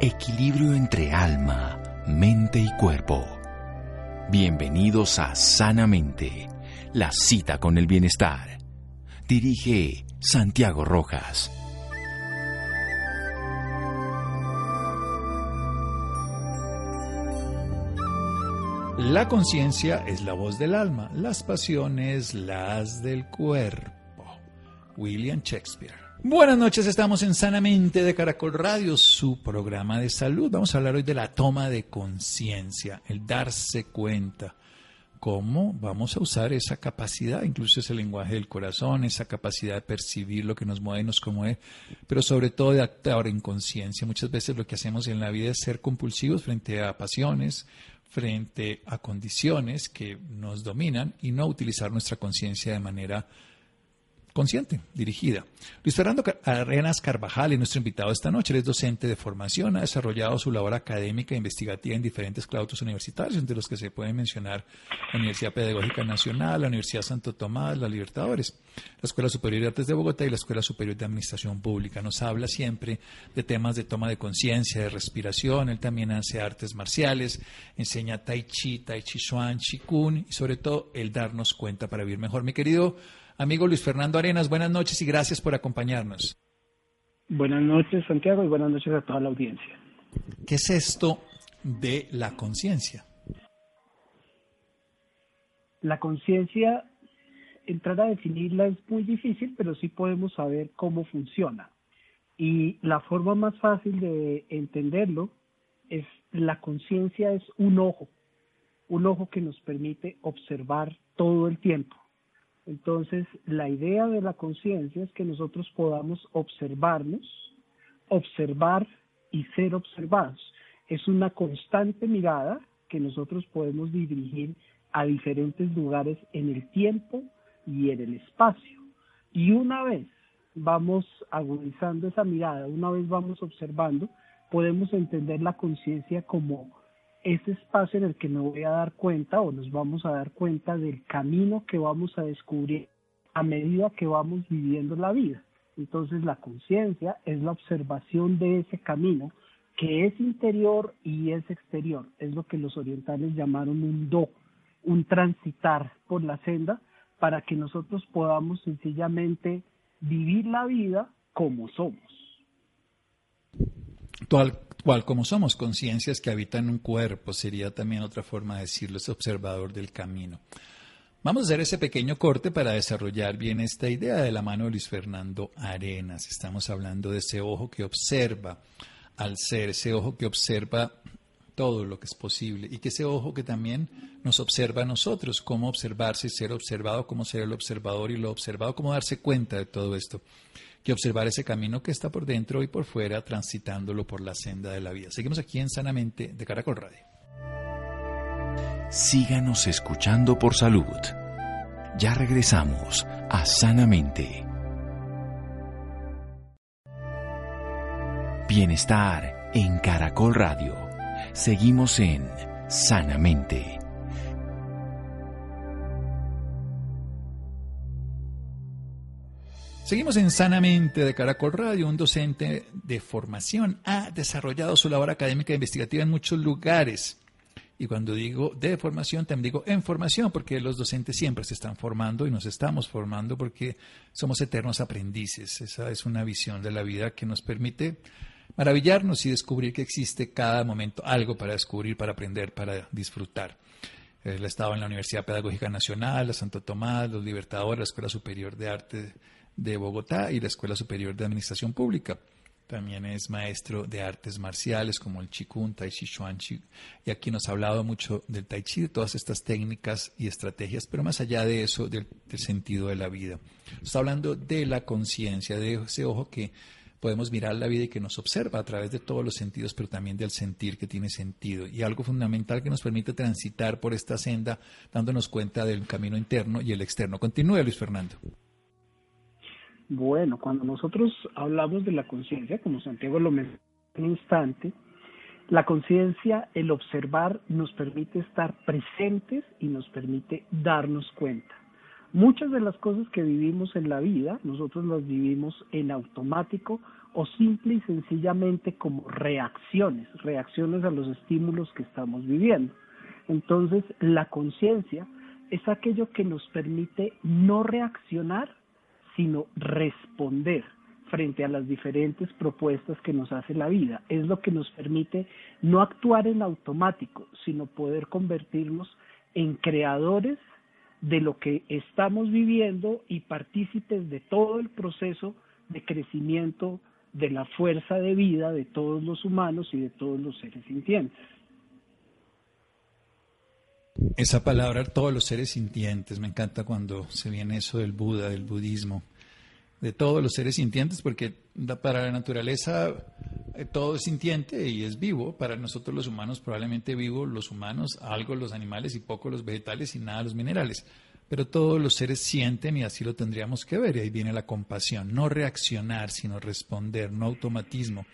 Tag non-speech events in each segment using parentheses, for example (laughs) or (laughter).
Equilibrio entre alma, mente y cuerpo. Bienvenidos a Sanamente, la cita con el bienestar. Dirige Santiago Rojas. La conciencia es la voz del alma, las pasiones las del cuerpo. William Shakespeare. Buenas noches, estamos en Sanamente de Caracol Radio, su programa de salud. Vamos a hablar hoy de la toma de conciencia, el darse cuenta. ¿Cómo vamos a usar esa capacidad, incluso ese lenguaje del corazón, esa capacidad de percibir lo que nos mueve, nos conmueve, pero sobre todo de actuar en conciencia? Muchas veces lo que hacemos en la vida es ser compulsivos frente a pasiones, frente a condiciones que nos dominan y no utilizar nuestra conciencia de manera consciente, dirigida. Luis Fernando Arenas Carvajal es nuestro invitado esta noche. Él es docente de formación, ha desarrollado su labor académica e investigativa en diferentes claustros universitarios, entre los que se pueden mencionar la Universidad Pedagógica Nacional, la Universidad Santo Tomás, la Libertadores, la Escuela Superior de Artes de Bogotá y la Escuela Superior de Administración Pública. Nos habla siempre de temas de toma de conciencia, de respiración. Él también hace artes marciales, enseña Tai Chi, Tai Chi Chuan, Chi Kun y sobre todo el darnos cuenta para vivir mejor. Mi querido Amigo Luis Fernando Arenas, buenas noches y gracias por acompañarnos. Buenas noches, Santiago, y buenas noches a toda la audiencia. ¿Qué es esto de la conciencia? La conciencia, entrar a definirla es muy difícil, pero sí podemos saber cómo funciona. Y la forma más fácil de entenderlo es la conciencia es un ojo, un ojo que nos permite observar todo el tiempo entonces, la idea de la conciencia es que nosotros podamos observarnos, observar y ser observados. Es una constante mirada que nosotros podemos dirigir a diferentes lugares en el tiempo y en el espacio. Y una vez vamos agudizando esa mirada, una vez vamos observando, podemos entender la conciencia como ese espacio en el que me voy a dar cuenta o nos vamos a dar cuenta del camino que vamos a descubrir a medida que vamos viviendo la vida. Entonces la conciencia es la observación de ese camino que es interior y es exterior. Es lo que los orientales llamaron un do, un transitar por la senda para que nosotros podamos sencillamente vivir la vida como somos. Cual como somos conciencias que habitan un cuerpo, sería también otra forma de decirlo, es observador del camino. Vamos a hacer ese pequeño corte para desarrollar bien esta idea de la mano de Luis Fernando Arenas. Estamos hablando de ese ojo que observa al ser, ese ojo que observa todo lo que es posible y que ese ojo que también nos observa a nosotros, cómo observarse y ser observado, cómo ser el observador y lo observado, cómo darse cuenta de todo esto que observar ese camino que está por dentro y por fuera, transitándolo por la senda de la vida. Seguimos aquí en Sanamente de Caracol Radio. Síganos escuchando por salud. Ya regresamos a Sanamente. Bienestar en Caracol Radio. Seguimos en Sanamente. Seguimos en Sanamente de Caracol Radio. Un docente de formación ha desarrollado su labor académica e investigativa en muchos lugares. Y cuando digo de formación, también digo en formación, porque los docentes siempre se están formando y nos estamos formando porque somos eternos aprendices. Esa es una visión de la vida que nos permite maravillarnos y descubrir que existe cada momento algo para descubrir, para aprender, para disfrutar. Él ha estado en la Universidad Pedagógica Nacional, la Santo Tomás, los Libertadores, la Escuela Superior de Arte de Bogotá y la Escuela Superior de Administración Pública. También es maestro de artes marciales como el Qigong, Tai Chi Chuan Chi. Y aquí nos ha hablado mucho del Tai Chi, de todas estas técnicas y estrategias, pero más allá de eso, del, sentido de la vida. Está hablando de la conciencia, de ese ojo que podemos mirar la vida y que nos observa a través de todos los sentidos, pero también del sentir que tiene sentido. Y algo fundamental que nos permite transitar por esta senda, dándonos cuenta del camino interno y el externo. Continúe, Luis Fernando. Bueno, cuando nosotros hablamos de la conciencia, como Santiago lo mencionó en un instante, la conciencia, el observar, nos permite estar presentes y nos permite darnos cuenta. Muchas de las cosas que vivimos en la vida, nosotros las vivimos en automático o simple y sencillamente como reacciones, reacciones a los estímulos que estamos viviendo. Entonces, la conciencia es aquello que nos permite no reaccionar, sino responder frente a las diferentes propuestas que nos hace la vida. Es lo que nos permite no actuar en automático, sino poder convertirnos en creadores de lo que estamos viviendo y partícipes de todo el proceso de crecimiento de la fuerza de vida de todos los humanos y de todos los seres sintientes. Esa palabra, todos los seres sintientes, me encanta cuando se viene eso del Buda, del budismo, de todos los seres sintientes, porque para la naturaleza eh, todo es sintiente y es vivo. Para nosotros los humanos, probablemente vivo los humanos, algo los animales y poco los vegetales y nada los minerales. Pero todos los seres sienten y así lo tendríamos que ver. Y ahí viene la compasión. No reaccionar, sino responder, no automatismo,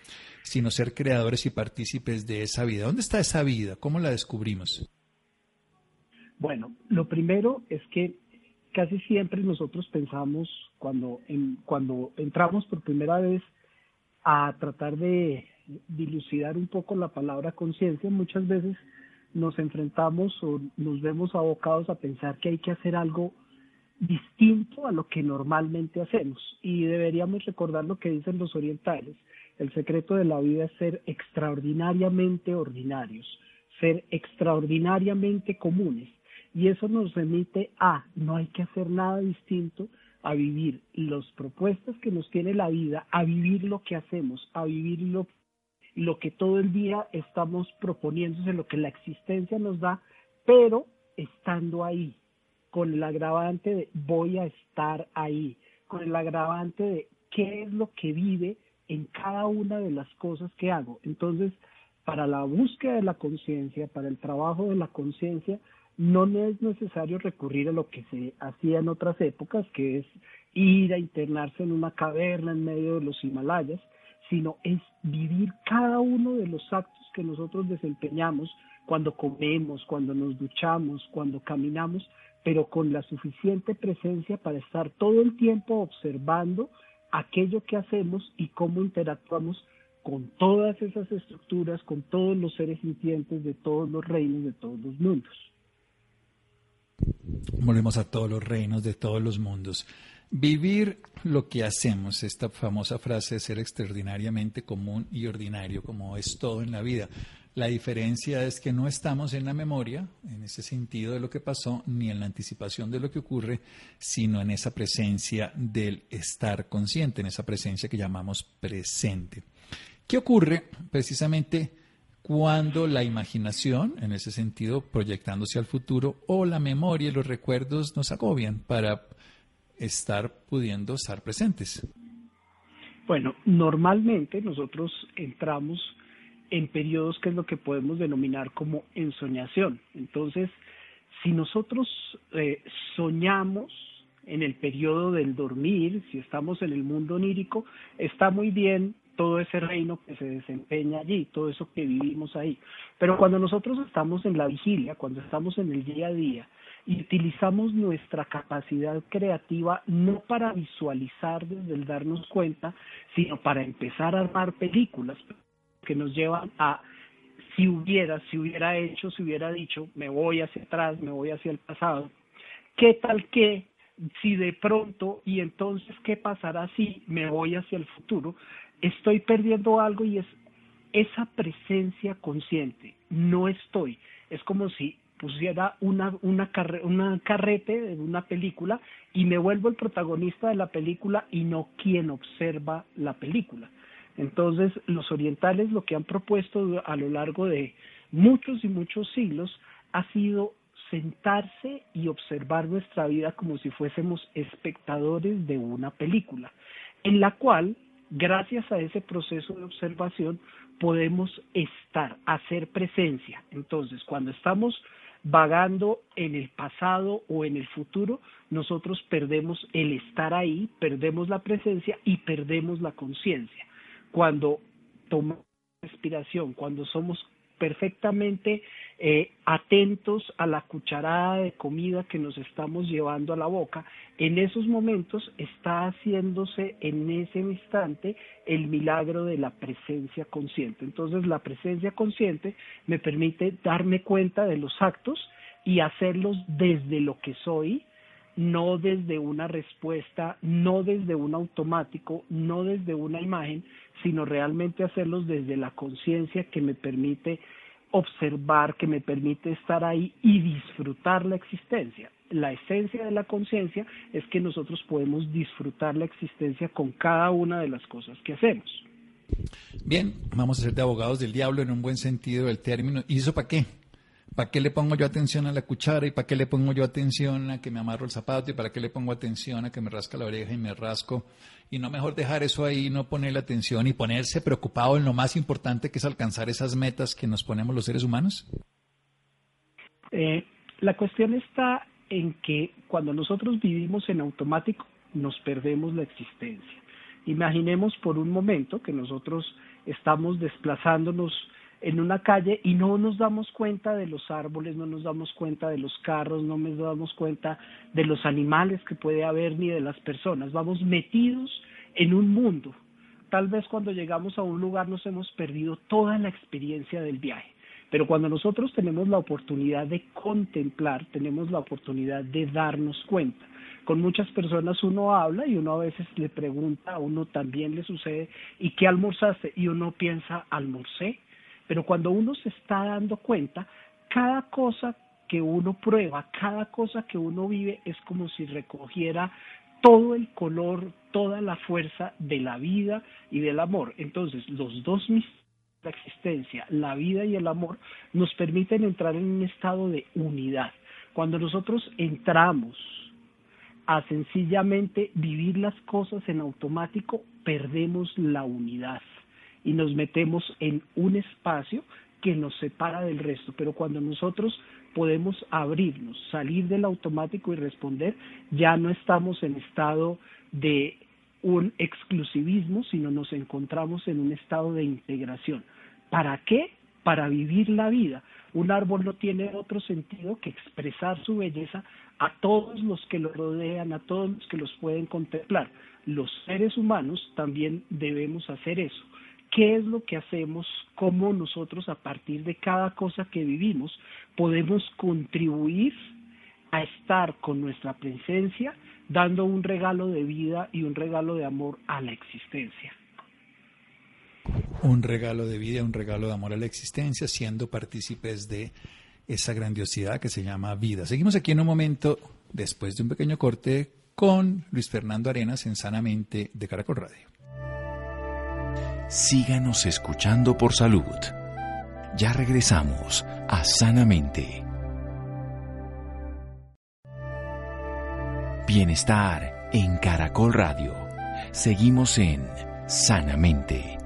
sino ser creadores y partícipes de esa vida. ¿Dónde está esa vida? ¿Cómo la descubrimos? Bueno, lo primero es que casi siempre nosotros pensamos cuando, cuando entramos por primera vez a tratar de dilucidar un poco la palabra conciencia, muchas veces nos enfrentamos o nos vemos abocados a pensar que hay que hacer algo distinto a lo que normalmente hacemos. Y deberíamos recordar lo que dicen los orientales. El secreto de la vida es ser extraordinariamente ordinarios, ser extraordinariamente comunes. Y eso nos remite a no hay que hacer nada distinto a vivir las propuestas que nos tiene la vida, a vivir lo que hacemos, a vivir lo, lo que todo el día estamos proponiéndose, lo que la existencia nos da, pero estando ahí, con el agravante de voy a estar ahí, con el agravante de qué es lo que vive en cada una de las cosas que hago. Entonces, para la búsqueda de la conciencia, para el trabajo de la conciencia, no es necesario recurrir a lo que se hacía en otras épocas, que es ir a internarse en una caverna en medio de los Himalayas, sino es vivir cada uno de los actos que nosotros desempeñamos cuando comemos, cuando nos duchamos, cuando caminamos, pero con la suficiente presencia para estar todo el tiempo observando aquello que hacemos y cómo interactuamos con todas esas estructuras, con todos los seres sintientes de todos los reinos, de todos los mundos. Volvemos a todos los reinos de todos los mundos. Vivir lo que hacemos, esta famosa frase de ser extraordinariamente común y ordinario, como es todo en la vida. La diferencia es que no estamos en la memoria, en ese sentido de lo que pasó, ni en la anticipación de lo que ocurre, sino en esa presencia del estar consciente, en esa presencia que llamamos presente. ¿Qué ocurre precisamente cuando la imaginación, en ese sentido, proyectándose al futuro, o la memoria y los recuerdos nos agobian para estar pudiendo estar presentes. Bueno, normalmente nosotros entramos en periodos que es lo que podemos denominar como ensoñación. Entonces, si nosotros eh, soñamos en el periodo del dormir, si estamos en el mundo onírico, está muy bien todo ese reino que se desempeña allí, todo eso que vivimos ahí. Pero cuando nosotros estamos en la vigilia, cuando estamos en el día a día y utilizamos nuestra capacidad creativa no para visualizar desde el darnos cuenta, sino para empezar a armar películas que nos llevan a si hubiera, si hubiera hecho, si hubiera dicho, me voy hacia atrás, me voy hacia el pasado, ¿qué tal que si de pronto y entonces qué pasará si me voy hacia el futuro? Estoy perdiendo algo y es esa presencia consciente. No estoy. Es como si pusiera una, una, una carrete de una película y me vuelvo el protagonista de la película y no quien observa la película. Entonces, los orientales lo que han propuesto a lo largo de muchos y muchos siglos ha sido sentarse y observar nuestra vida como si fuésemos espectadores de una película, en la cual gracias a ese proceso de observación podemos estar, hacer presencia. Entonces, cuando estamos vagando en el pasado o en el futuro, nosotros perdemos el estar ahí, perdemos la presencia y perdemos la conciencia. Cuando tomamos respiración, cuando somos perfectamente eh, atentos a la cucharada de comida que nos estamos llevando a la boca, en esos momentos está haciéndose en ese instante el milagro de la presencia consciente. Entonces la presencia consciente me permite darme cuenta de los actos y hacerlos desde lo que soy, no desde una respuesta, no desde un automático, no desde una imagen, sino realmente hacerlos desde la conciencia que me permite observar, que me permite estar ahí y disfrutar la existencia. La esencia de la conciencia es que nosotros podemos disfrutar la existencia con cada una de las cosas que hacemos. Bien, vamos a ser de abogados del diablo en un buen sentido del término. ¿Y eso para qué? ¿Para qué le pongo yo atención a la cuchara y para qué le pongo yo atención a que me amarro el zapato y para qué le pongo atención a que me rasca la oreja y me rasco? Y no mejor dejar eso ahí, no ponerle atención y ponerse preocupado en lo más importante que es alcanzar esas metas que nos ponemos los seres humanos. Eh, la cuestión está en que cuando nosotros vivimos en automático nos perdemos la existencia. Imaginemos por un momento que nosotros estamos desplazándonos en una calle y no nos damos cuenta de los árboles, no nos damos cuenta de los carros, no nos damos cuenta de los animales que puede haber ni de las personas. Vamos metidos en un mundo. Tal vez cuando llegamos a un lugar nos hemos perdido toda la experiencia del viaje. Pero cuando nosotros tenemos la oportunidad de contemplar, tenemos la oportunidad de darnos cuenta. Con muchas personas uno habla y uno a veces le pregunta, a uno también le sucede, ¿y qué almorzaste? Y uno piensa, almorcé pero cuando uno se está dando cuenta, cada cosa que uno prueba, cada cosa que uno vive es como si recogiera todo el color, toda la fuerza de la vida y del amor. Entonces, los dos la existencia, la vida y el amor, nos permiten entrar en un estado de unidad. Cuando nosotros entramos a sencillamente vivir las cosas en automático, perdemos la unidad y nos metemos en un espacio que nos separa del resto. Pero cuando nosotros podemos abrirnos, salir del automático y responder, ya no estamos en estado de un exclusivismo, sino nos encontramos en un estado de integración. ¿Para qué? Para vivir la vida. Un árbol no tiene otro sentido que expresar su belleza a todos los que lo rodean, a todos los que los pueden contemplar. Los seres humanos también debemos hacer eso qué es lo que hacemos, cómo nosotros a partir de cada cosa que vivimos podemos contribuir a estar con nuestra presencia, dando un regalo de vida y un regalo de amor a la existencia. Un regalo de vida, un regalo de amor a la existencia, siendo partícipes de esa grandiosidad que se llama vida. Seguimos aquí en un momento, después de un pequeño corte, con Luis Fernando Arenas en Sanamente de Caracol Radio. Síganos escuchando por salud. Ya regresamos a Sanamente. Bienestar en Caracol Radio. Seguimos en Sanamente.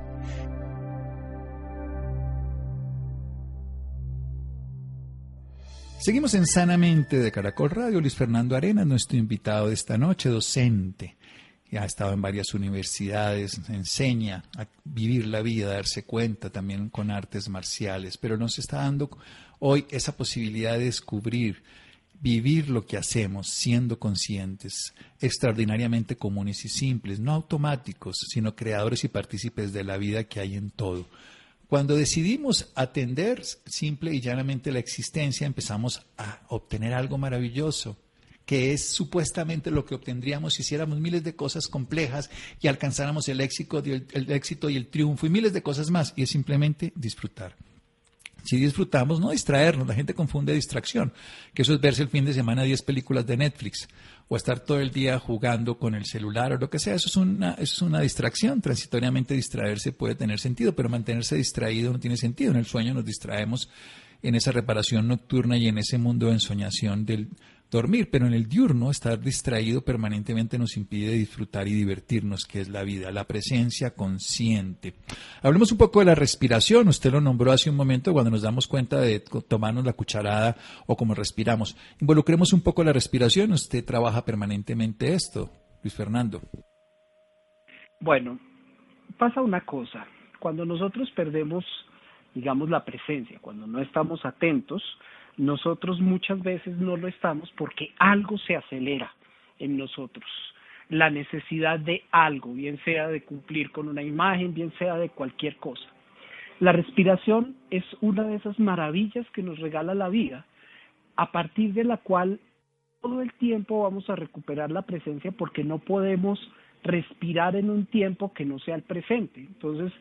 Seguimos en Sanamente de Caracol Radio. Luis Fernando Arenas, nuestro invitado de esta noche, docente ha estado en varias universidades, enseña a vivir la vida, a darse cuenta también con artes marciales, pero nos está dando hoy esa posibilidad de descubrir, vivir lo que hacemos siendo conscientes, extraordinariamente comunes y simples, no automáticos, sino creadores y partícipes de la vida que hay en todo. Cuando decidimos atender simple y llanamente la existencia, empezamos a obtener algo maravilloso que es supuestamente lo que obtendríamos si hiciéramos miles de cosas complejas y alcanzáramos el éxito, el, éxito y el triunfo y miles de cosas más, y es simplemente disfrutar. Si disfrutamos, no distraernos, la gente confunde distracción, que eso es verse el fin de semana 10 películas de Netflix o estar todo el día jugando con el celular o lo que sea, eso es una, eso es una distracción, transitoriamente distraerse puede tener sentido, pero mantenerse distraído no tiene sentido, en el sueño nos distraemos en esa reparación nocturna y en ese mundo de ensoñación del, dormir, pero en el diurno estar distraído permanentemente nos impide disfrutar y divertirnos, que es la vida, la presencia consciente. Hablemos un poco de la respiración, usted lo nombró hace un momento cuando nos damos cuenta de tomarnos la cucharada o cómo respiramos. Involucremos un poco la respiración, usted trabaja permanentemente esto, Luis Fernando. Bueno, pasa una cosa, cuando nosotros perdemos digamos la presencia, cuando no estamos atentos, nosotros muchas veces no lo estamos porque algo se acelera en nosotros. La necesidad de algo, bien sea de cumplir con una imagen, bien sea de cualquier cosa. La respiración es una de esas maravillas que nos regala la vida, a partir de la cual todo el tiempo vamos a recuperar la presencia porque no podemos respirar en un tiempo que no sea el presente. Entonces,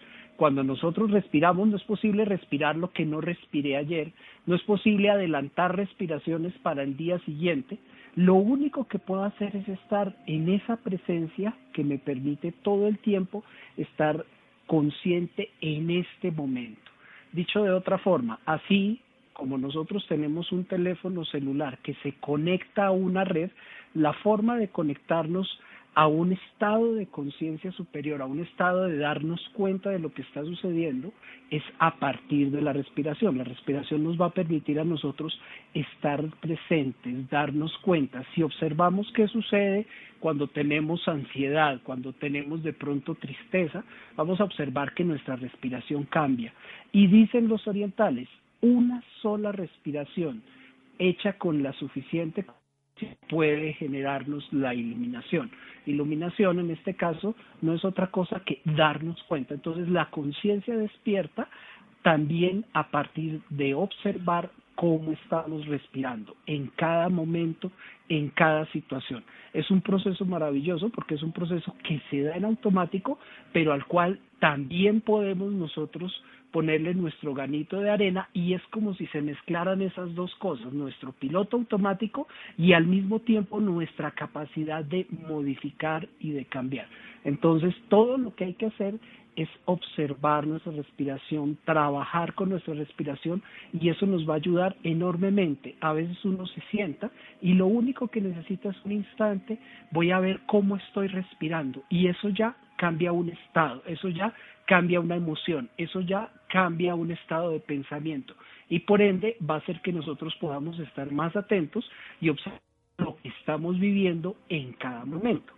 cuando nosotros respiramos, no es posible respirar lo que no respiré ayer, no es posible adelantar respiraciones para el día siguiente. Lo único que puedo hacer es estar en esa presencia que me permite todo el tiempo estar consciente en este momento. Dicho de otra forma, así como nosotros tenemos un teléfono celular que se conecta a una red, la forma de conectarnos a un estado de conciencia superior, a un estado de darnos cuenta de lo que está sucediendo, es a partir de la respiración. La respiración nos va a permitir a nosotros estar presentes, darnos cuenta. Si observamos qué sucede cuando tenemos ansiedad, cuando tenemos de pronto tristeza, vamos a observar que nuestra respiración cambia. Y dicen los orientales, una sola respiración hecha con la suficiente puede generarnos la iluminación. Iluminación en este caso no es otra cosa que darnos cuenta. Entonces la conciencia despierta también a partir de observar cómo estamos respirando en cada momento, en cada situación. Es un proceso maravilloso porque es un proceso que se da en automático, pero al cual también podemos nosotros ponerle nuestro ganito de arena y es como si se mezclaran esas dos cosas, nuestro piloto automático y al mismo tiempo nuestra capacidad de modificar y de cambiar. Entonces, todo lo que hay que hacer es observar nuestra respiración, trabajar con nuestra respiración y eso nos va a ayudar enormemente. A veces uno se sienta y lo único que necesita es un instante, voy a ver cómo estoy respirando y eso ya cambia un estado, eso ya cambia una emoción, eso ya cambia un estado de pensamiento y por ende va a hacer que nosotros podamos estar más atentos y observar lo que estamos viviendo en cada momento.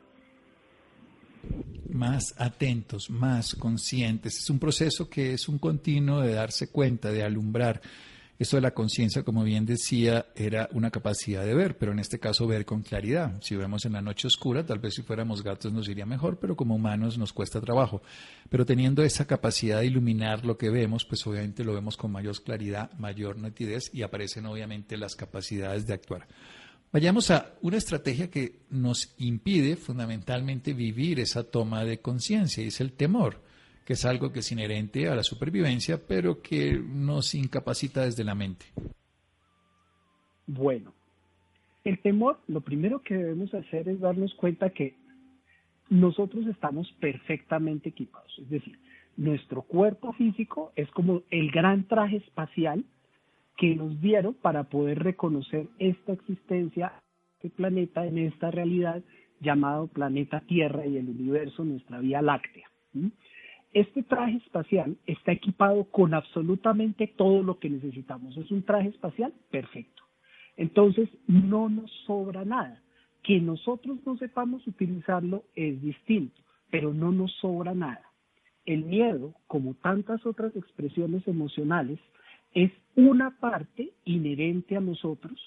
Más atentos, más conscientes. Es un proceso que es un continuo de darse cuenta, de alumbrar. Esto de la conciencia, como bien decía, era una capacidad de ver, pero en este caso ver con claridad. Si vemos en la noche oscura, tal vez si fuéramos gatos nos iría mejor, pero como humanos nos cuesta trabajo. Pero teniendo esa capacidad de iluminar lo que vemos, pues obviamente lo vemos con mayor claridad, mayor nitidez y aparecen obviamente las capacidades de actuar. Vayamos a una estrategia que nos impide fundamentalmente vivir esa toma de conciencia y es el temor que es algo que es inherente a la supervivencia, pero que nos incapacita desde la mente. Bueno, el temor, lo primero que debemos hacer es darnos cuenta que nosotros estamos perfectamente equipados, es decir, nuestro cuerpo físico es como el gran traje espacial que nos dieron para poder reconocer esta existencia, este planeta en esta realidad llamado planeta Tierra y el universo, nuestra Vía Láctea. Este traje espacial está equipado con absolutamente todo lo que necesitamos. Es un traje espacial perfecto. Entonces, no nos sobra nada. Que nosotros no sepamos utilizarlo es distinto, pero no nos sobra nada. El miedo, como tantas otras expresiones emocionales, es una parte inherente a nosotros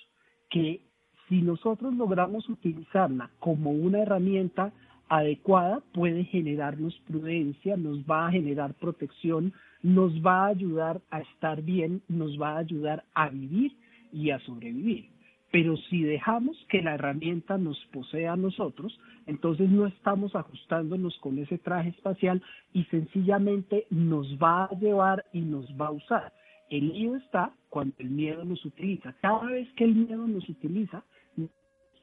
que si nosotros logramos utilizarla como una herramienta adecuada puede generarnos prudencia, nos va a generar protección, nos va a ayudar a estar bien, nos va a ayudar a vivir y a sobrevivir. Pero si dejamos que la herramienta nos posea a nosotros, entonces no estamos ajustándonos con ese traje espacial y sencillamente nos va a llevar y nos va a usar. El lío está cuando el miedo nos utiliza. Cada vez que el miedo nos utiliza,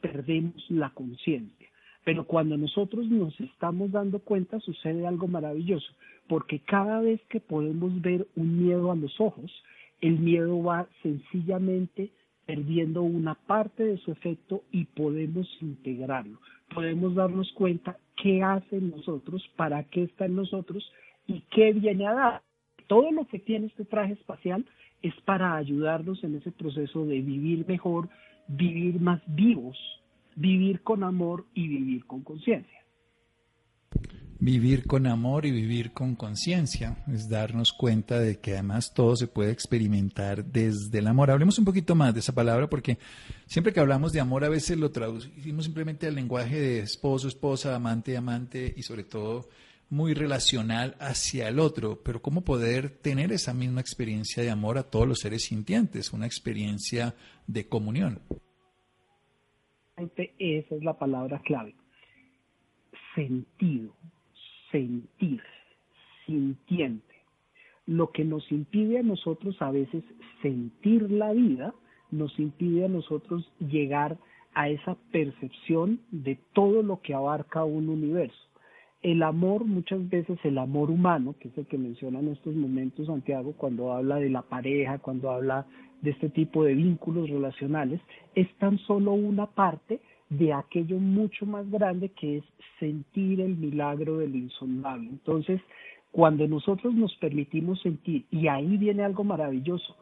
perdemos la conciencia. Pero cuando nosotros nos estamos dando cuenta sucede algo maravilloso, porque cada vez que podemos ver un miedo a los ojos, el miedo va sencillamente perdiendo una parte de su efecto y podemos integrarlo. Podemos darnos cuenta qué hace en nosotros, para qué está en nosotros y qué viene a dar. Todo lo que tiene este traje espacial es para ayudarnos en ese proceso de vivir mejor, vivir más vivos, vivir con amor y vivir con conciencia. Vivir con amor y vivir con conciencia es darnos cuenta de que además todo se puede experimentar desde el amor. Hablemos un poquito más de esa palabra porque siempre que hablamos de amor a veces lo traducimos simplemente al lenguaje de esposo, esposa, amante, amante y sobre todo muy relacional hacia el otro, pero cómo poder tener esa misma experiencia de amor a todos los seres sintientes, una experiencia de comunión. Esa es la palabra clave. Sentido sentir, sintiente. Lo que nos impide a nosotros a veces sentir la vida, nos impide a nosotros llegar a esa percepción de todo lo que abarca un universo. El amor, muchas veces el amor humano, que es el que menciona en estos momentos Santiago, cuando habla de la pareja, cuando habla de este tipo de vínculos relacionales, es tan solo una parte de aquello mucho más grande que es sentir el milagro del insondable. Entonces, cuando nosotros nos permitimos sentir, y ahí viene algo maravilloso,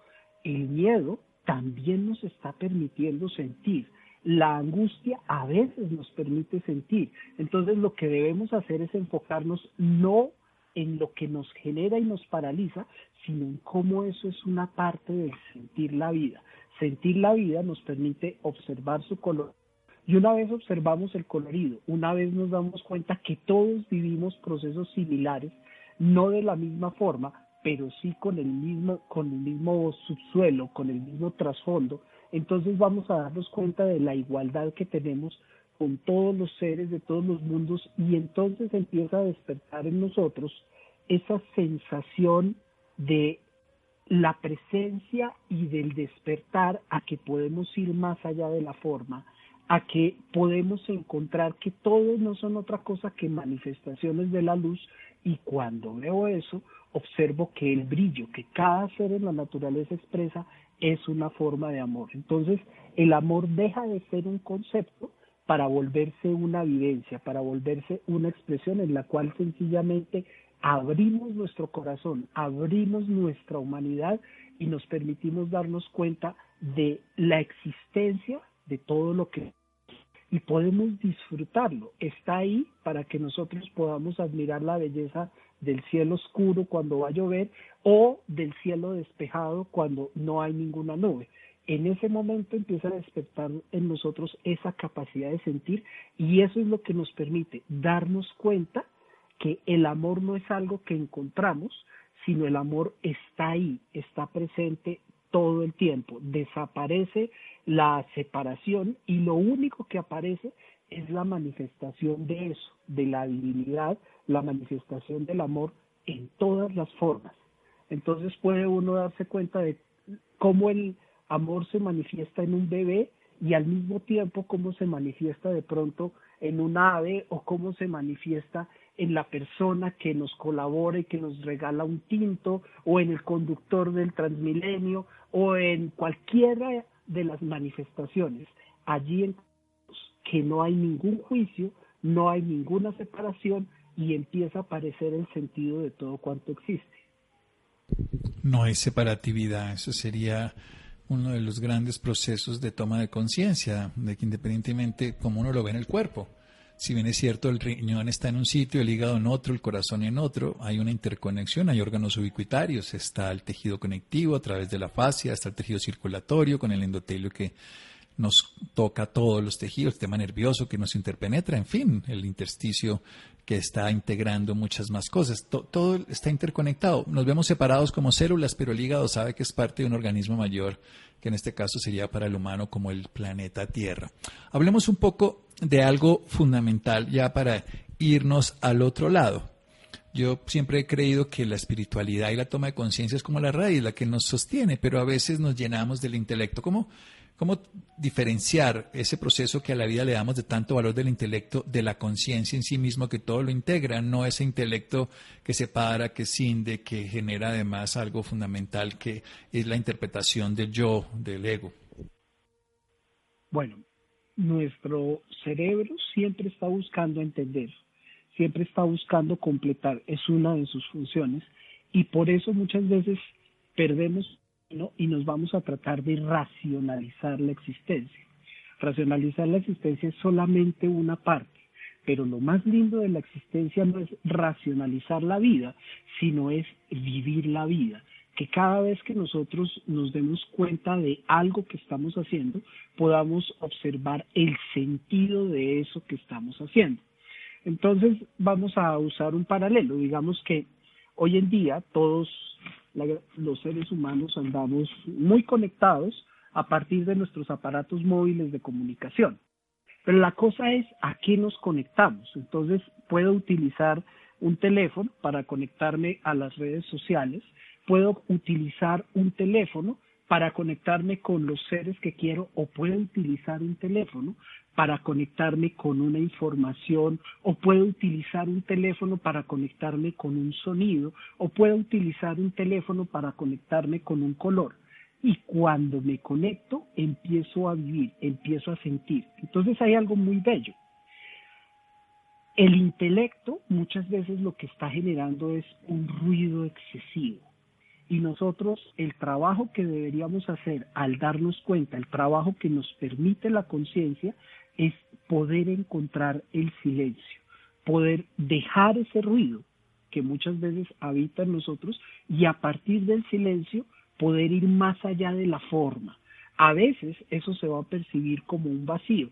el miedo también nos está permitiendo sentir. La angustia a veces nos permite sentir. Entonces lo que debemos hacer es enfocarnos no en lo que nos genera y nos paraliza, sino en cómo eso es una parte del sentir la vida. Sentir la vida nos permite observar su color y una vez observamos el colorido, una vez nos damos cuenta que todos vivimos procesos similares, no de la misma forma, pero sí con el mismo, con el mismo subsuelo, con el mismo trasfondo, entonces vamos a darnos cuenta de la igualdad que tenemos con todos los seres de todos los mundos y entonces empieza a despertar en nosotros esa sensación de la presencia y del despertar a que podemos ir más allá de la forma, a que podemos encontrar que todos no son otra cosa que manifestaciones de la luz y cuando veo eso observo que el brillo que cada ser en la naturaleza expresa es una forma de amor. Entonces el amor deja de ser un concepto para volverse una vivencia, para volverse una expresión en la cual sencillamente abrimos nuestro corazón, abrimos nuestra humanidad y nos permitimos darnos cuenta de la existencia de todo lo que y podemos disfrutarlo. Está ahí para que nosotros podamos admirar la belleza del cielo oscuro cuando va a llover o del cielo despejado cuando no hay ninguna nube. En ese momento empieza a despertar en nosotros esa capacidad de sentir y eso es lo que nos permite darnos cuenta que el amor no es algo que encontramos, sino el amor está ahí, está presente todo el tiempo. Desaparece la separación y lo único que aparece es la manifestación de eso, de la divinidad, la manifestación del amor en todas las formas. Entonces puede uno darse cuenta de cómo el amor se manifiesta en un bebé y al mismo tiempo cómo se manifiesta de pronto en un ave o cómo se manifiesta en la persona que nos colabora y que nos regala un tinto o en el conductor del Transmilenio o en cualquiera de las manifestaciones, allí en que no hay ningún juicio, no hay ninguna separación y empieza a aparecer el sentido de todo cuanto existe. No hay separatividad, eso sería uno de los grandes procesos de toma de conciencia, de que independientemente como uno lo ve en el cuerpo, si bien es cierto, el riñón está en un sitio, el hígado en otro, el corazón en otro, hay una interconexión, hay órganos ubicuitarios, está el tejido conectivo a través de la fascia, está el tejido circulatorio con el endotelio que nos toca todos los tejidos, el sistema nervioso que nos interpenetra, en fin, el intersticio que está integrando muchas más cosas. todo está interconectado. Nos vemos separados como células, pero el hígado sabe que es parte de un organismo mayor, que en este caso sería para el humano como el planeta Tierra. Hablemos un poco de algo fundamental ya para irnos al otro lado. Yo siempre he creído que la espiritualidad y la toma de conciencia es como la raíz, la que nos sostiene, pero a veces nos llenamos del intelecto. ¿Cómo, ¿Cómo diferenciar ese proceso que a la vida le damos de tanto valor del intelecto de la conciencia en sí mismo que todo lo integra, no ese intelecto que separa, que cinde, que genera además algo fundamental que es la interpretación del yo, del ego? Bueno, nuestro cerebro siempre está buscando entender, siempre está buscando completar, es una de sus funciones y por eso muchas veces perdemos y nos vamos a tratar de racionalizar la existencia. Racionalizar la existencia es solamente una parte. pero lo más lindo de la existencia no es racionalizar la vida, sino es vivir la vida que cada vez que nosotros nos demos cuenta de algo que estamos haciendo, podamos observar el sentido de eso que estamos haciendo. Entonces vamos a usar un paralelo, digamos que hoy en día todos los seres humanos andamos muy conectados a partir de nuestros aparatos móviles de comunicación. Pero la cosa es a qué nos conectamos. Entonces puedo utilizar un teléfono para conectarme a las redes sociales, puedo utilizar un teléfono para conectarme con los seres que quiero o puedo utilizar un teléfono para conectarme con una información o puedo utilizar un teléfono para conectarme con un sonido o puedo utilizar un teléfono para conectarme con un color. Y cuando me conecto empiezo a vivir, empiezo a sentir. Entonces hay algo muy bello. El intelecto muchas veces lo que está generando es un ruido excesivo y nosotros el trabajo que deberíamos hacer al darnos cuenta, el trabajo que nos permite la conciencia, es poder encontrar el silencio, poder dejar ese ruido que muchas veces habita en nosotros y a partir del silencio poder ir más allá de la forma. A veces eso se va a percibir como un vacío.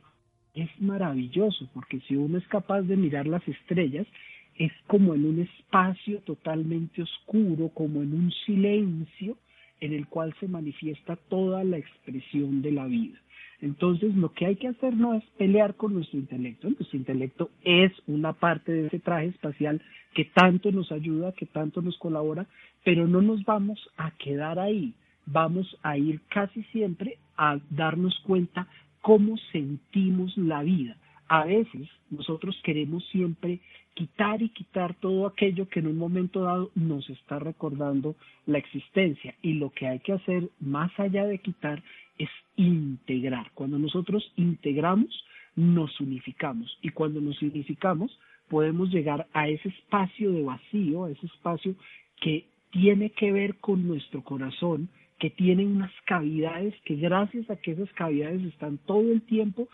Es maravilloso porque si uno es capaz de mirar las estrellas, es como en un espacio totalmente oscuro, como en un silencio en el cual se manifiesta toda la expresión de la vida. Entonces, lo que hay que hacer no es pelear con nuestro intelecto. Nuestro intelecto es una parte de ese traje espacial que tanto nos ayuda, que tanto nos colabora, pero no nos vamos a quedar ahí. Vamos a ir casi siempre a darnos cuenta cómo sentimos la vida. A veces nosotros queremos siempre quitar y quitar todo aquello que en un momento dado nos está recordando la existencia. Y lo que hay que hacer más allá de quitar es integrar. Cuando nosotros integramos, nos unificamos. Y cuando nos unificamos, podemos llegar a ese espacio de vacío, a ese espacio que tiene que ver con nuestro corazón, que tiene unas cavidades que gracias a que esas cavidades están todo el tiempo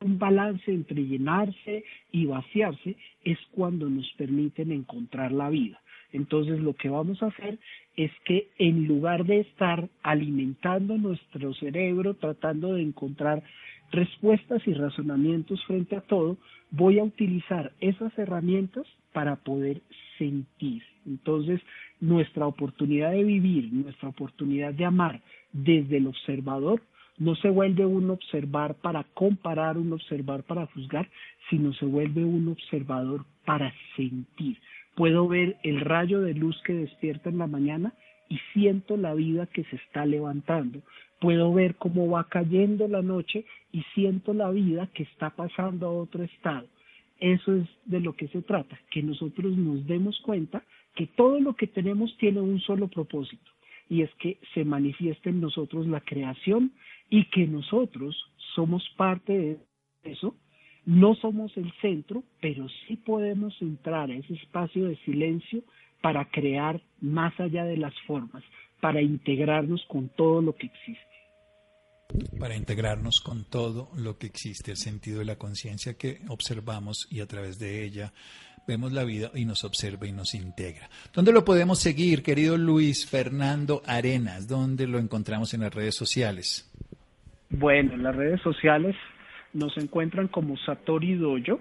un balance entre llenarse y vaciarse es cuando nos permiten encontrar la vida. Entonces lo que vamos a hacer es que en lugar de estar alimentando nuestro cerebro, tratando de encontrar respuestas y razonamientos frente a todo, voy a utilizar esas herramientas para poder sentir. Entonces, nuestra oportunidad de vivir, nuestra oportunidad de amar desde el observador no se vuelve un observar para comparar, un observar para juzgar, sino se vuelve un observador para sentir. Puedo ver el rayo de luz que despierta en la mañana y siento la vida que se está levantando. Puedo ver cómo va cayendo la noche y siento la vida que está pasando a otro estado. Eso es de lo que se trata, que nosotros nos demos cuenta que todo lo que tenemos tiene un solo propósito y es que se manifieste en nosotros la creación y que nosotros somos parte de eso. No somos el centro, pero sí podemos entrar a ese espacio de silencio para crear más allá de las formas, para integrarnos con todo lo que existe para integrarnos con todo lo que existe, el sentido de la conciencia que observamos y a través de ella vemos la vida y nos observa y nos integra. ¿Dónde lo podemos seguir, querido Luis Fernando Arenas? ¿Dónde lo encontramos en las redes sociales? Bueno, en las redes sociales nos encuentran como Satori Dojo.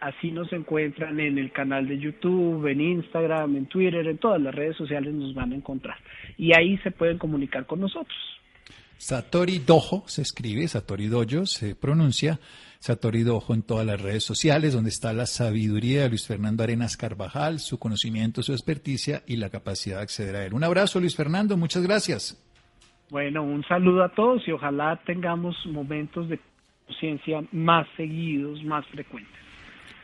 Así nos encuentran en el canal de YouTube, en Instagram, en Twitter, en todas las redes sociales nos van a encontrar. Y ahí se pueden comunicar con nosotros. Satori Dojo se escribe, Satori Dojo se pronuncia, Satori Dojo en todas las redes sociales, donde está la sabiduría de Luis Fernando Arenas Carvajal, su conocimiento, su experticia y la capacidad de acceder a él. Un abrazo, Luis Fernando, muchas gracias. Bueno, un saludo a todos y ojalá tengamos momentos de conciencia más seguidos, más frecuentes.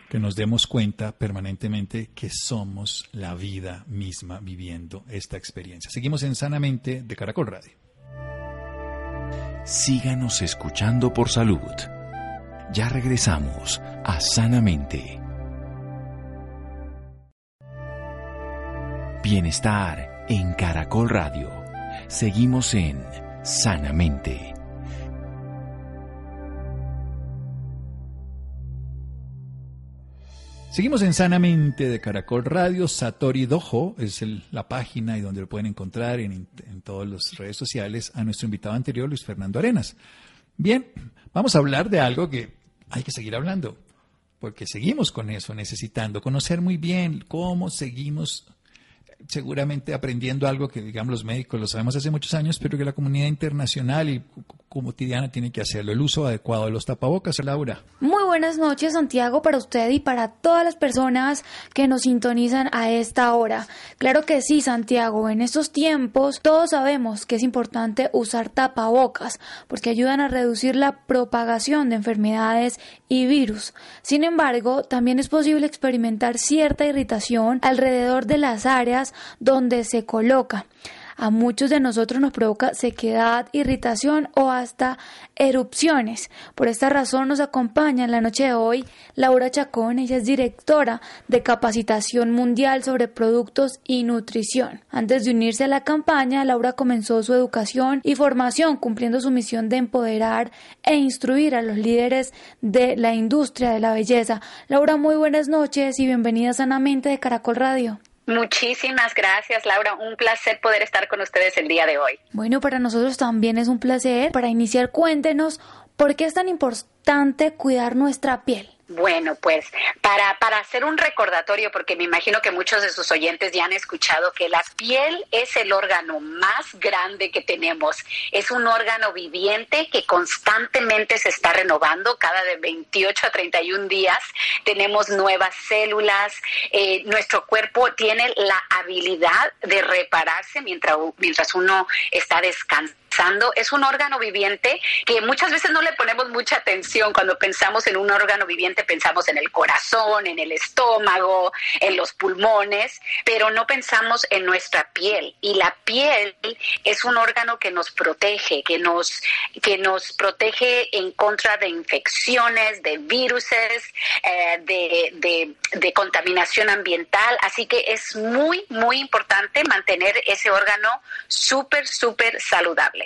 Que nos demos cuenta permanentemente que somos la vida misma viviendo esta experiencia. Seguimos en Sanamente de Caracol Radio. Síganos escuchando por salud. Ya regresamos a Sanamente. Bienestar en Caracol Radio. Seguimos en Sanamente. Seguimos en Sanamente de Caracol Radio. Satori Dojo es la página y donde lo pueden encontrar en, en todas las redes sociales a nuestro invitado anterior, Luis Fernando Arenas. Bien, vamos a hablar de algo que hay que seguir hablando, porque seguimos con eso, necesitando conocer muy bien cómo seguimos seguramente aprendiendo algo que, digamos, los médicos lo sabemos hace muchos años, pero que la comunidad internacional y cotidiana tiene que hacerlo. El uso adecuado de los tapabocas, Laura. Muy buenas noches, Santiago, para usted y para todas las personas que nos sintonizan a esta hora. Claro que sí, Santiago, en estos tiempos todos sabemos que es importante usar tapabocas porque ayudan a reducir la propagación de enfermedades y virus. Sin embargo, también es posible experimentar cierta irritación alrededor de las áreas donde se coloca. A muchos de nosotros nos provoca sequedad, irritación o hasta erupciones. Por esta razón nos acompaña en la noche de hoy Laura Chacón, ella es directora de capacitación mundial sobre productos y nutrición. Antes de unirse a la campaña, Laura comenzó su educación y formación cumpliendo su misión de empoderar e instruir a los líderes de la industria de la belleza. Laura, muy buenas noches y bienvenida sanamente de Caracol Radio. Muchísimas gracias, Laura. Un placer poder estar con ustedes el día de hoy. Bueno, para nosotros también es un placer. Para iniciar, cuéntenos por qué es tan importante cuidar nuestra piel. Bueno, pues para, para hacer un recordatorio, porque me imagino que muchos de sus oyentes ya han escuchado que la piel es el órgano más grande que tenemos. Es un órgano viviente que constantemente se está renovando cada de 28 a 31 días. Tenemos nuevas células. Eh, nuestro cuerpo tiene la habilidad de repararse mientras, mientras uno está descansando es un órgano viviente que muchas veces no le ponemos mucha atención. Cuando pensamos en un órgano viviente, pensamos en el corazón, en el estómago, en los pulmones, pero no pensamos en nuestra piel. Y la piel es un órgano que nos protege, que nos, que nos protege en contra de infecciones, de viruses, eh, de, de, de contaminación ambiental. Así que es muy, muy importante mantener ese órgano súper, súper saludable.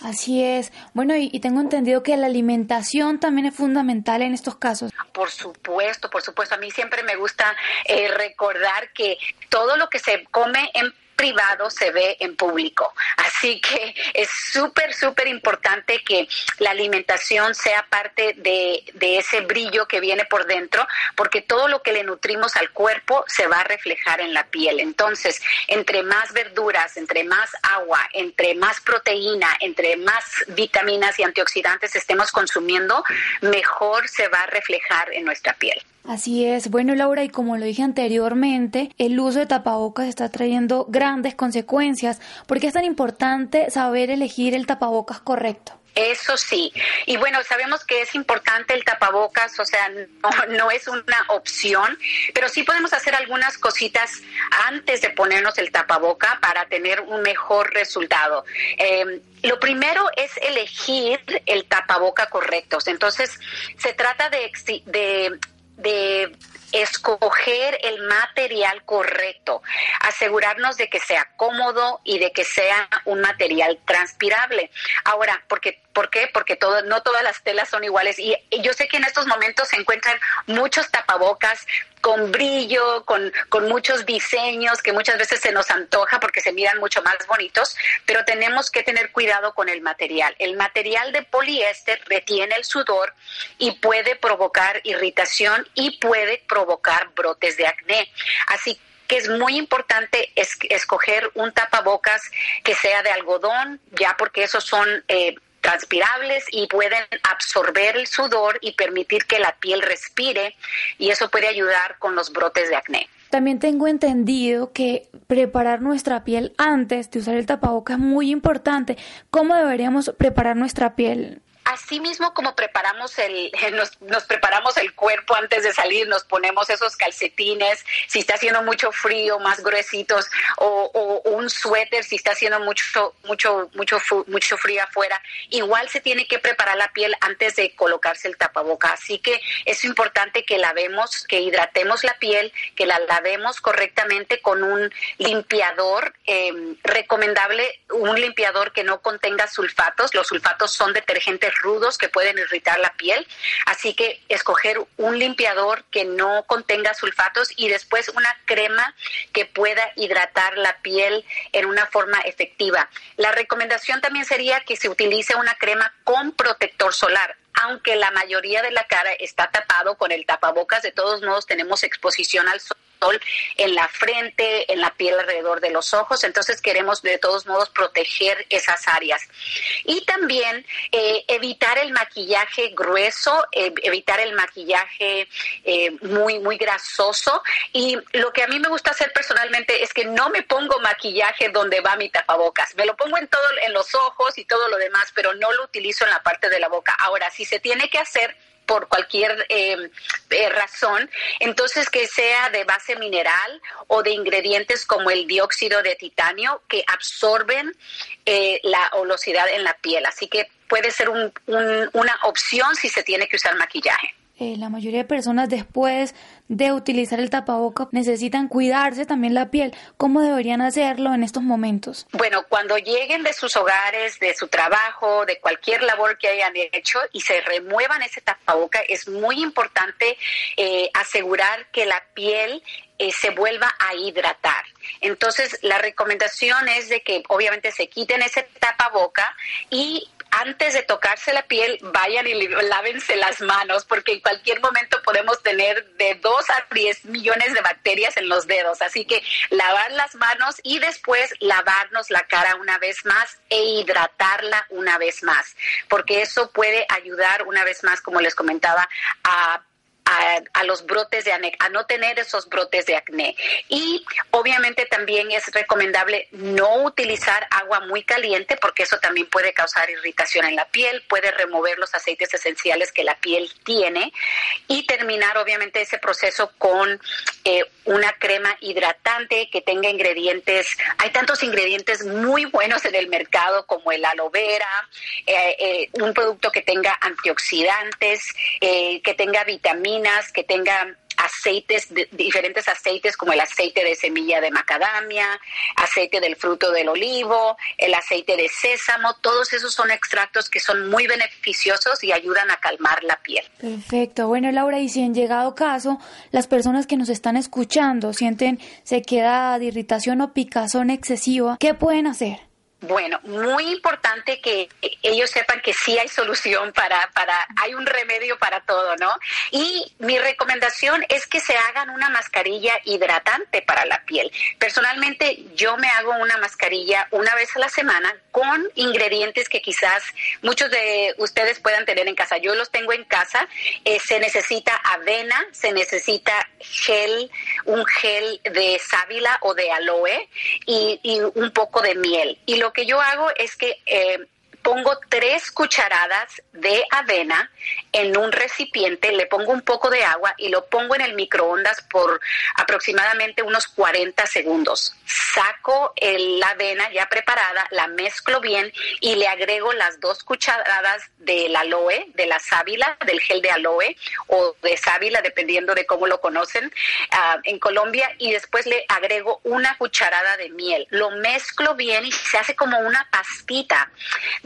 Así es. Bueno, y, tengo entendido que la alimentación también es fundamental en estos casos. Por supuesto, por supuesto. A mí siempre me gusta eh, recordar que todo lo que se come en privado se ve en público. Así que es súper, súper importante que la alimentación sea parte de, de, ese brillo que viene por dentro, porque todo lo que le nutrimos al cuerpo se va a reflejar en la piel. Entonces, entre más verduras, entre más agua, entre más proteína, entre más vitaminas y antioxidantes estemos consumiendo, mejor se va a reflejar en nuestra piel. Así es. Bueno, Laura, y como lo dije anteriormente, el uso de tapabocas está trayendo grandes consecuencias. ¿Por qué es tan importante saber elegir el tapabocas correcto? Eso sí. Y bueno, sabemos que es importante el tapabocas, o sea, no, es una opción, pero sí podemos hacer algunas cositas antes de ponernos el tapaboca para tener un mejor resultado. Em, lo primero es elegir el tapaboca correcto. Entonces, se trata de, de de escoger el material correcto, asegurarnos de que sea cómodo y de que sea un material transpirable. Ahora, porque ¿Por qué? Porque todo, no todas las telas son iguales. Y yo sé que en estos momentos se encuentran muchos tapabocas con brillo, con, con muchos diseños que muchas veces se nos antoja porque se miran mucho más bonitos, pero tenemos que tener cuidado con el material. El material de poliéster retiene el sudor y puede provocar irritación y puede provocar brotes de acné. Así que es muy importante escoger un tapabocas que sea de algodón, ya porque esos son eh, transpirables y pueden absorber el sudor y permitir que la piel respire y eso puede ayudar con los brotes de acné. También tengo entendido que preparar nuestra piel antes de usar el tapabocas es muy importante. ¿Cómo deberíamos preparar nuestra piel? Así mismo como preparamos el, (laughs) nos, preparamos el cuerpo antes de salir, nos ponemos esos calcetines, si está haciendo mucho frío, más gruesitos, o, un suéter si está haciendo mucho, mucho, mucho, mucho frío afuera. Igual se tiene que preparar la piel antes de colocarse el tapaboca. Así que es importante que lavemos, que hidratemos la piel, que la lavemos correctamente con un limpiador em, recomendable, un limpiador que no contenga sulfatos. Los sulfatos son detergentes rudos que pueden irritar la piel. Así que escoger un limpiador que no contenga sulfatos y después una crema que pueda hidratar la piel en una forma efectiva. La recomendación también sería que se utilice una crema con protector solar aunque la mayoría de la cara está tapado con el tapabocas, de todos modos tenemos exposición al sol en la frente, en la piel alrededor de los ojos, entonces queremos de todos modos proteger esas áreas. Y también eh, evitar el maquillaje grueso, eh, evitar el maquillaje eh, muy, muy grasoso. Y lo que a mí me gusta hacer personalmente es que no me pongo maquillaje donde va mi tapabocas. Me lo pongo en todo, en los ojos y todo lo demás, pero no lo utilizo en la parte de la boca. Ahora, si se tiene que hacer, por cualquier eh, eh, razón, entonces que sea de base mineral o de ingredientes como el dióxido de titanio que absorben eh, la olosidad en la piel. Así que puede ser una opción si se tiene que usar maquillaje. Eh, la mayoría de personas después de utilizar el tapaboca necesitan cuidarse también la piel. ¿Cómo deberían hacerlo en estos momentos? Bueno, cuando lleguen de sus hogares, de su trabajo, de cualquier labor que hayan hecho y se remuevan ese tapaboca, es muy importante eh, asegurar que la piel eh, se vuelva a hidratar. Entonces, la recomendación es de que obviamente se quiten ese tapaboca y antes de tocarse la piel, vayan y lávense las manos, porque en cualquier momento podemos tener de 2 a 10 millones de bacterias en los dedos. Así que lavar las manos y después lavarnos la cara una vez más e hidratarla una vez más, porque eso puede ayudar una vez más, como les comentaba, a a, los brotes de acné, a no tener esos brotes de acné. Y obviamente también es recomendable no utilizar agua muy caliente porque eso también puede causar irritación en la piel, puede remover los aceites esenciales que la piel tiene y terminar obviamente ese proceso con eh, una crema hidratante que tenga ingredientes, hay tantos ingredientes muy buenos en el mercado como el aloe vera, eh, eh, un producto que tenga antioxidantes, que tenga vitaminas, que tengan aceites, diferentes aceites como el aceite de semilla de macadamia, aceite del fruto del olivo, el aceite de sésamo, todos esos son extractos que son muy beneficiosos y ayudan a calmar la piel. Perfecto. Bueno, Laura, y si en llegado caso las personas que nos están escuchando sienten sequedad, irritación o picazón excesiva, ¿qué pueden hacer? Bueno, muy importante que ellos sepan que sí hay solución para, para, hay un remedio para todo, ¿no? Y mi recomendación es que se hagan una mascarilla hidratante para la piel. Personalmente, yo me hago una mascarilla una vez a la semana con ingredientes que quizás muchos de ustedes puedan tener en casa. Yo los tengo en casa. Eh, se necesita avena, se necesita gel, un gel de sábila o de aloe y, y un poco de miel. Y lo que yo hago es que eh, pongo tres cucharadas de avena en un recipiente, le pongo un poco de agua y lo pongo en el microondas por aproximadamente unos 40 segundos. Saco la avena ya preparada, la mezclo bien y le agrego las dos cucharadas del aloe, de la sábila, del gel de aloe o de sábila, dependiendo de cómo lo conocen ah, en Colombia, y después le agrego una cucharada de miel. Lo mezclo bien y se hace como una pastita.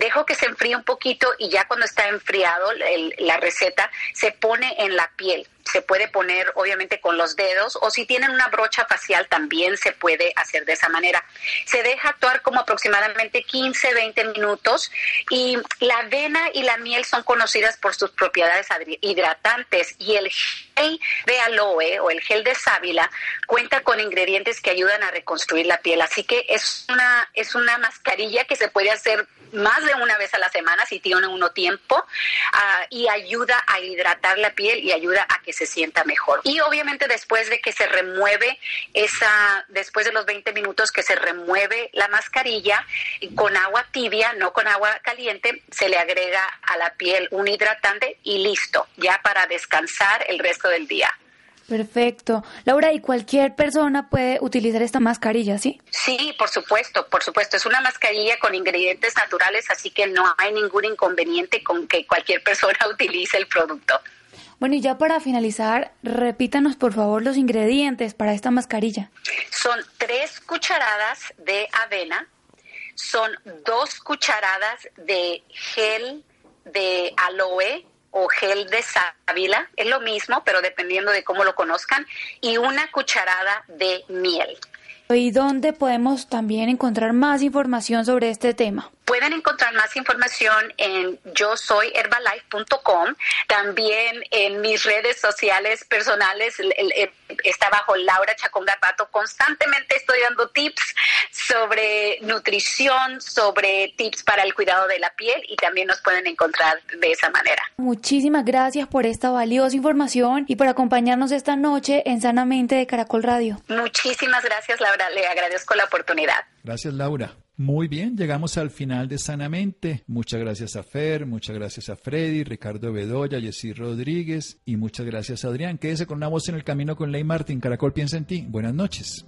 Dejo que se enfríe un poquito y ya cuando está enfriado la receta se pone en la piel se puede poner obviamente con los dedos o si tienen una brocha facial también se puede hacer de esa manera. Se deja actuar como aproximadamente 15, 20 minutos y la avena y la miel son conocidas por sus propiedades hidratantes y el gel de aloe o el gel de sábila cuenta con ingredientes que ayudan a reconstruir la piel. Así que es una, es una mascarilla que se puede hacer más de una vez a la semana si tiene uno tiempo ah, y ayuda a hidratar la piel y ayuda a que se sienta mejor. Y obviamente después de que se remueve esa, después de los 20 minutos que se remueve la mascarilla con agua tibia, no con agua caliente, se le agrega a la piel un hidratante y listo, ya para descansar el resto del día. Perfecto. Laura, ¿y cualquier persona puede utilizar esta mascarilla, sí? Sí, por supuesto, por supuesto. Es una mascarilla con ingredientes naturales, así que no hay ningún inconveniente con que cualquier persona (laughs) utilice el producto. Bueno, y ya para finalizar, repítanos por favor los ingredientes para esta mascarilla. Son tres cucharadas de avena, son dos cucharadas de gel de aloe o gel de sábila, es lo mismo, pero dependiendo de cómo lo conozcan, y una cucharada de miel. ¿Y dónde podemos también encontrar más información sobre este tema? Pueden encontrar más información en yo soy herbalife.com, también en mis redes sociales personales, está bajo Laura Chacón Garbato. Constantemente estoy dando tips sobre nutrición, sobre tips para el cuidado de la piel y también nos pueden encontrar de esa manera. Muchísimas gracias por esta valiosa información y por acompañarnos esta noche en Sanamente de Caracol Radio. Muchísimas gracias, Laura. Le agradezco la oportunidad. Gracias, Laura. Muy bien, llegamos al final de Sanamente. Muchas gracias a Fer, muchas gracias a Freddy, Ricardo Bedoya, Jessy Rodríguez y muchas gracias a Adrián. Quédese con una voz en el camino con Ley Martín. Caracol piensa en ti. Buenas noches.